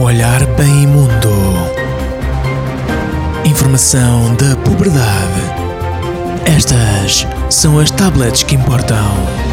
Um olhar bem imundo. Informação da puberdade. Estas são as tablets que importam.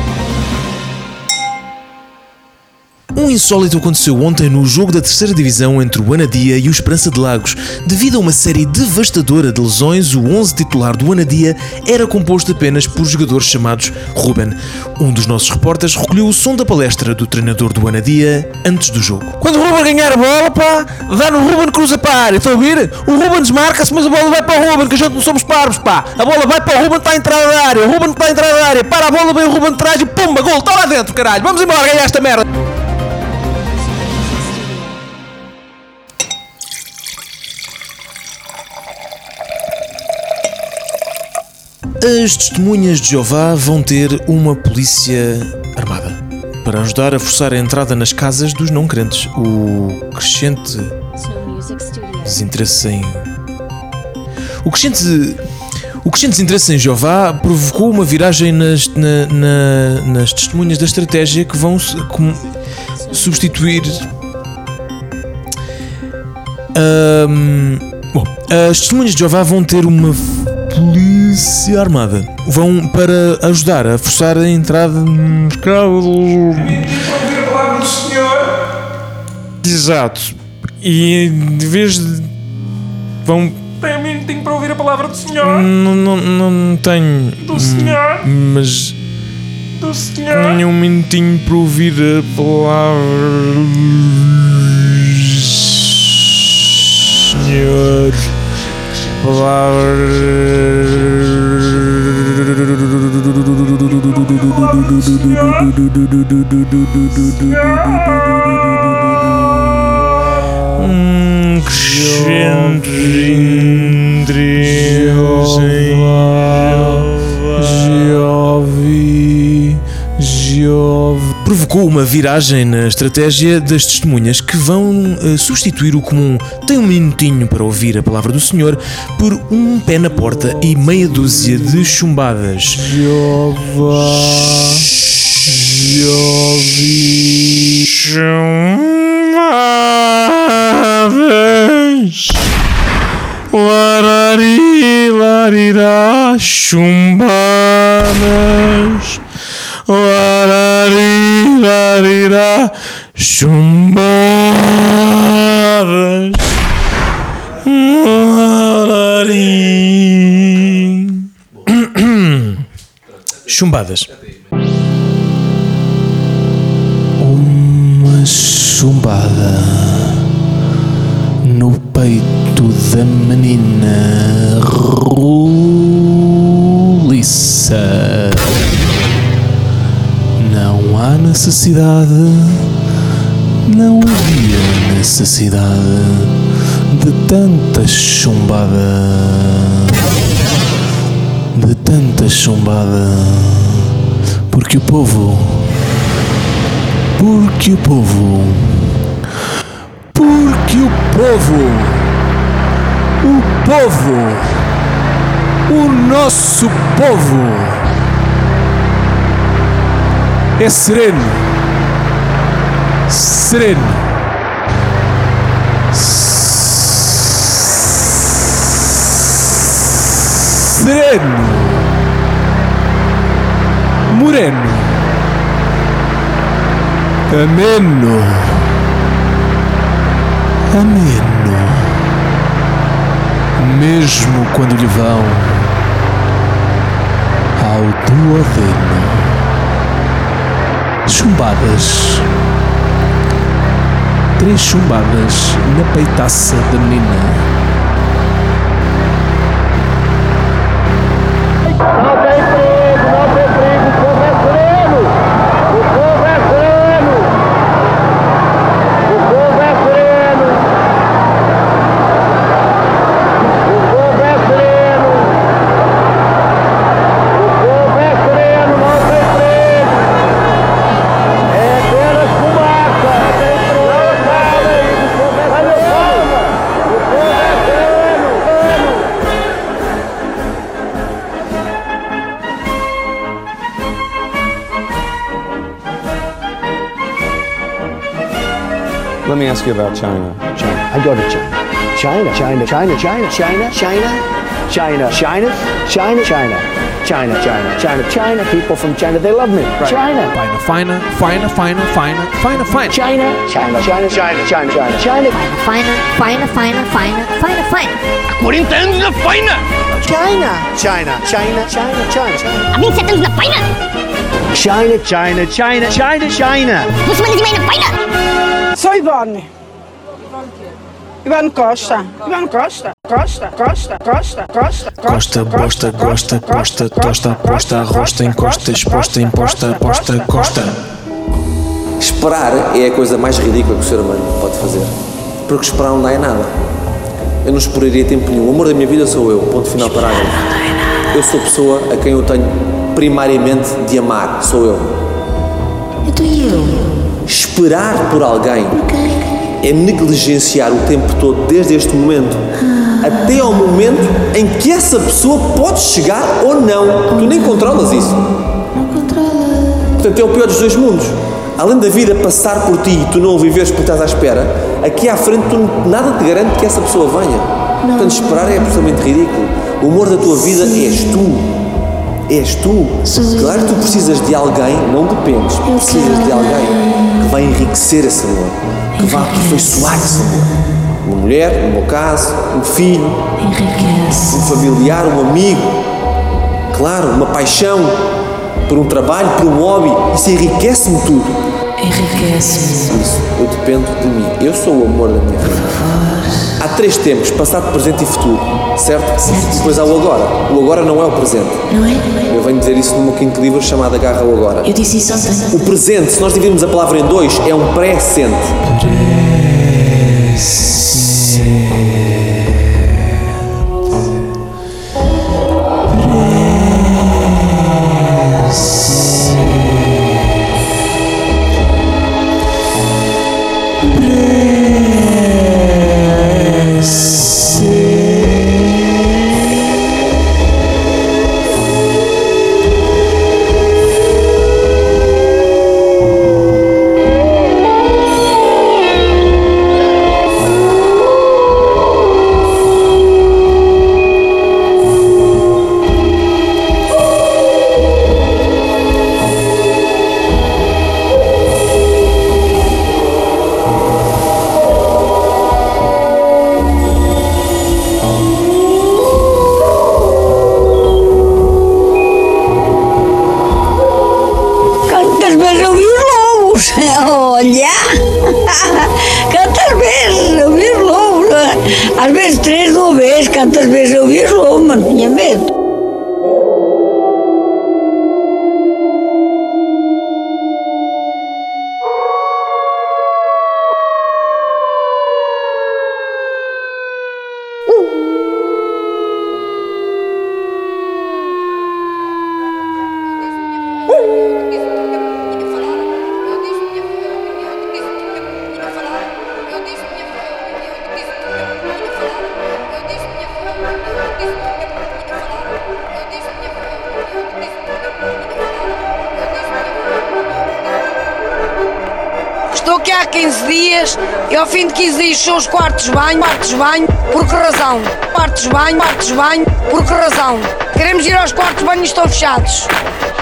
Um insólito aconteceu ontem no jogo da terceira divisão entre o Anadia e o Esperança de Lagos. Devido a uma série devastadora de lesões, o 11 titular do Anadia era composto apenas por jogadores chamados Ruben. Um dos nossos repórteres recolheu o som da palestra do treinador do Anadia antes do jogo. Quando o Ruben ganhar a bola, pá, dá no Ruben cruza para a área, estão a ouvir? O Ruben desmarca-se, mas a bola vai para o Ruben, que a gente não somos parvos, pá. A bola vai para o Ruben, está a entrar da área, o Ruben está a entrar da área, para a bola, vem o Ruben de trás e pumba, gol, está lá dentro, caralho. Vamos embora ganhar esta merda. As testemunhas de Jeová vão ter uma polícia armada para ajudar a forçar a entrada nas casas dos não crentes. O crescente desinteresse em. O crescente. O crescente desinteresse em Jeová provocou uma viragem nas, na- na- nas testemunhas da estratégia que vão com- substituir. Ahm, bom, as testemunhas de Jeová vão ter uma polícia armada. Vão para ajudar a forçar a entrada nos carros. ouvir a palavra do Senhor. Exato. E de vez de. Vão. Tem um minutinho para ouvir a palavra do Senhor. Não, não, não tenho. Do Senhor. Mas Do Senhor. tenho um minutinho para ouvir a palavra. Senhor. Um Provocou uma viragem na estratégia das testemunhas que vão eh, substituir o comum tem um minutinho para ouvir a palavra do Senhor por um pé na porta e meia dúzia de chumbadas. Jeová, Jeove, chumbadas. Larari, larirá, chumbadas. Larari, larirá, chumbadas. Chumbadas. Uma chumbada no peito da menina Roliça. Necessidade, não havia necessidade de tanta chumbada, de tanta chumbada, porque o povo, porque o povo porque o povo, o povo, o nosso povo é sereno, sereno, sereno, moreno, ameno. Ameno, mesmo quando lhe vão ao duodeno. Chumbadas, três chumbadas na peitaça da menina. Me ask you about China. China. I go to China. China, China, China, China, China, China, China, China, China, China, China, China, China, China. People from China, they love me. China, Fina, fina, fina, fina, fina, fina, fina. China, China, China, China, China, China, China, Fina, fina, fina, fina, fina, fina. China, China, China, China, China, China. A 27 anos na faina? China, China, China, China, China. Duas semanas e meia na faina? Sou Ivone. Ivone Costa. Ivone Costa. Costa, Costa, Costa, Costa, Costa, bosta, gosta, costa, tosta, aposta, arrosta, encosta, exposta, imposta, aposta, costa. Esperar é a coisa mais ridícula que o ser humano pode fazer. Porque esperar não dá em nada. Eu não esperaria tempo nenhum. O amor da minha vida sou eu. Ponto final parágrafo. Eu sou a pessoa a quem eu tenho primariamente de amar. Sou eu. Então e eu? Esperar por alguém é negligenciar o tempo todo, desde este momento, até ao momento em que essa pessoa pode chegar ou não. Tu nem controlas isso. Não controla. Portanto, é o pior dos dois mundos. Além da vida passar por ti e tu não o viveres porque estás à espera, aqui à frente tu nada te garante que essa pessoa venha. Portanto, esperar é absolutamente ridículo. O amor da tua vida és tu. És tu. Claro que tu precisas de alguém, não dependes, precisas de alguém vai enriquecer esse amor, que vai aperfeiçoar esse amor. Uma mulher, no meu caso, um filho, Enriquece. um familiar, um amigo, claro, uma paixão por um trabalho, por um hobby, isso enriquece-me tudo. Enriquece-me. Isso, eu dependo de mim. Eu sou o amor da minha vida. Há três tempos, passado, presente e futuro, certo? Certo. Depois há o agora. O agora não é o presente. Não é? Eu venho dizer isso no meu quinto livro chamado Agarra o Agora. Eu disse isso ontem. O presente, se nós dividirmos a palavra em dois, é um pré-sente. Quantas Reus allà, que cantes més, o més l'om, has vist tres o més, cantes més o més l'om, no hi ha més. Ao fim de 15 dias são os quartos de banho, quartos de banho, por que razão? Quartos de banho, quartos de banho, por que razão? Queremos ir aos quartos de banho e estão fechados.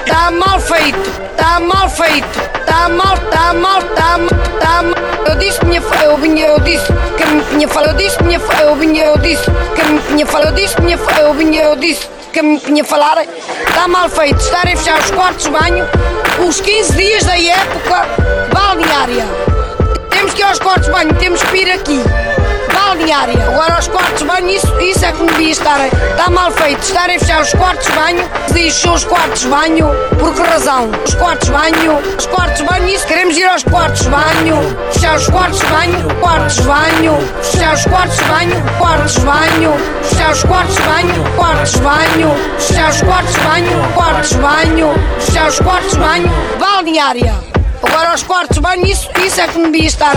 Está mal feito, está mal feito, está mal, está mal, está mal, está mal. Eu disse minha eu vinha, eu disse que me tinha eu disse minha eu vinha, eu disse que me tinha eu disse minha eu vinha, eu disse que me tinha falado. Está mal feito, estarem a fechar os quartos de banho os 15 dias da época balneária. Que aos quartos de banho, temos que ir aqui. Balneária. Agora aos quartos de banho, isso, isso é que não devia estar. Está mal feito. Estarem a fechar os quartos de banho. Diz os quartos de banho. Por que razão? Os quartos de banho. Os quartos de banho, isso. Queremos ir aos quartos de banho. Fechar os quartos de banho. Quartos de banho. Fechar os quartos de banho. Quartos de banho. Fechar os quartos de banho. Quartos de banho. Fechar os quartos de banho. Quartos de banho. Fechar os quartos de banho. Balneária. Agora aos quartos de banho, isso, isso é que não devia estar,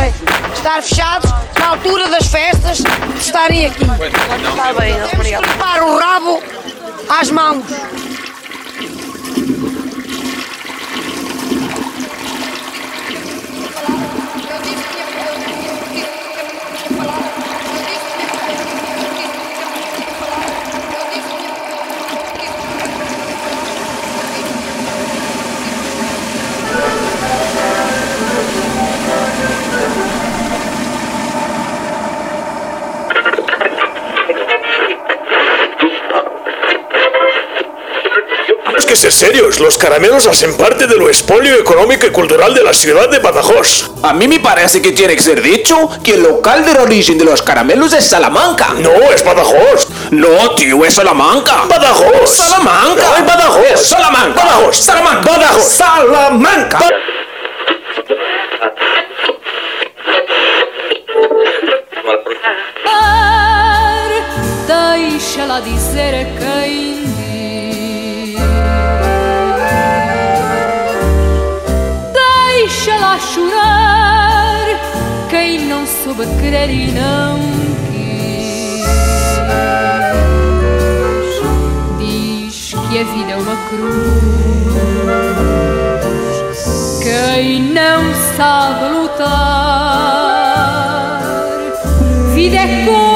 estar fechados na altura das festas, de estarem aqui. Está bem, obrigado. Limpar o rabo às mãos. Ser serios. Los caramelos hacen parte de lo espolio económico y cultural de la ciudad de Badajoz. A mí me parece que tiene que ser dicho que el local de origen de los caramelos es Salamanca. No, es Badajoz. No, tío, es Salamanca. Badajoz. Salamanca. No, es Badajoz. Es Salamanca. Badajoz. Salamanca. Badajoz. Salamanca. Deixa-la dizer a soube querer e não quis. Diz que a vida é uma cruz. Quem não sabe lutar Vida é cor,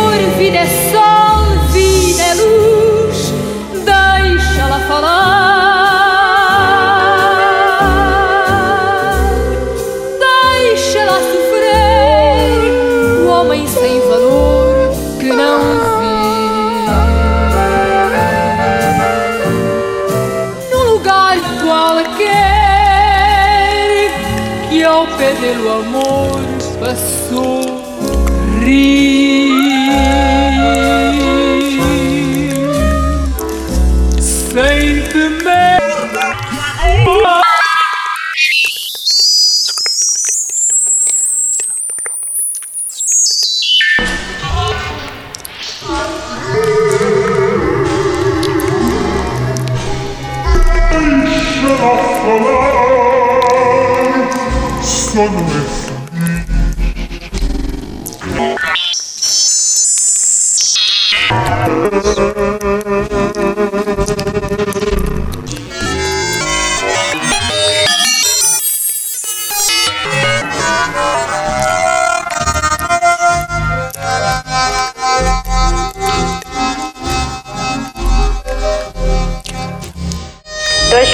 qualquer que ao dele o amor passou rir Só não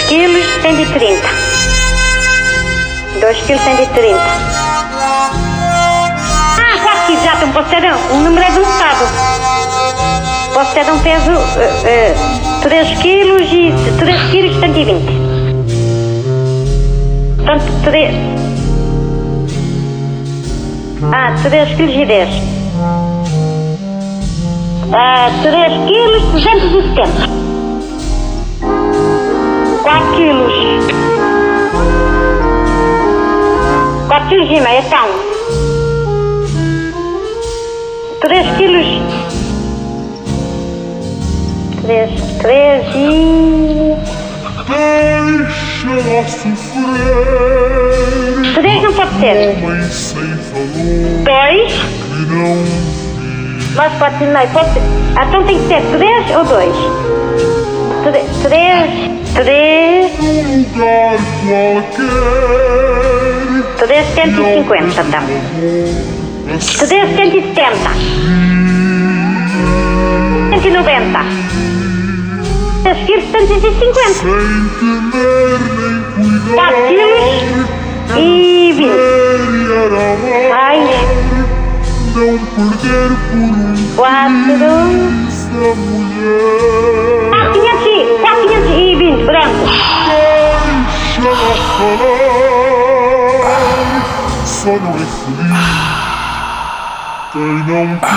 quilos, 130. Dois quilos, 130. Ah, já aqui, já tem um postedão. O número do Estado. Postedão peso uh, 3 quilos e 3 quilos, 120. Portanto, 3... Ah, 3 quilos e 10. Ah, 3 quilos, 270. 4 quilos. 4 quilos e meio, então. 3 quilos. 3, 3 e... Deixa-la sofrer. 3 não pode ser. Homem sem valor 2, que não mais 4 meio, pode ser. Ah, Então tem que ser 3 ou 2? 3, 3, num lugar qualquer. 3, 150, então. 3, 170. 190. 3 quilos, 150. Sem temer nem 4 cuidar. quilos e 20. Férias ao mar. Ai, Não perder por um 4, essa mulher. 4, 500 e 4, 520, branco. Deixa-la falar. Só não é feliz quem não quer.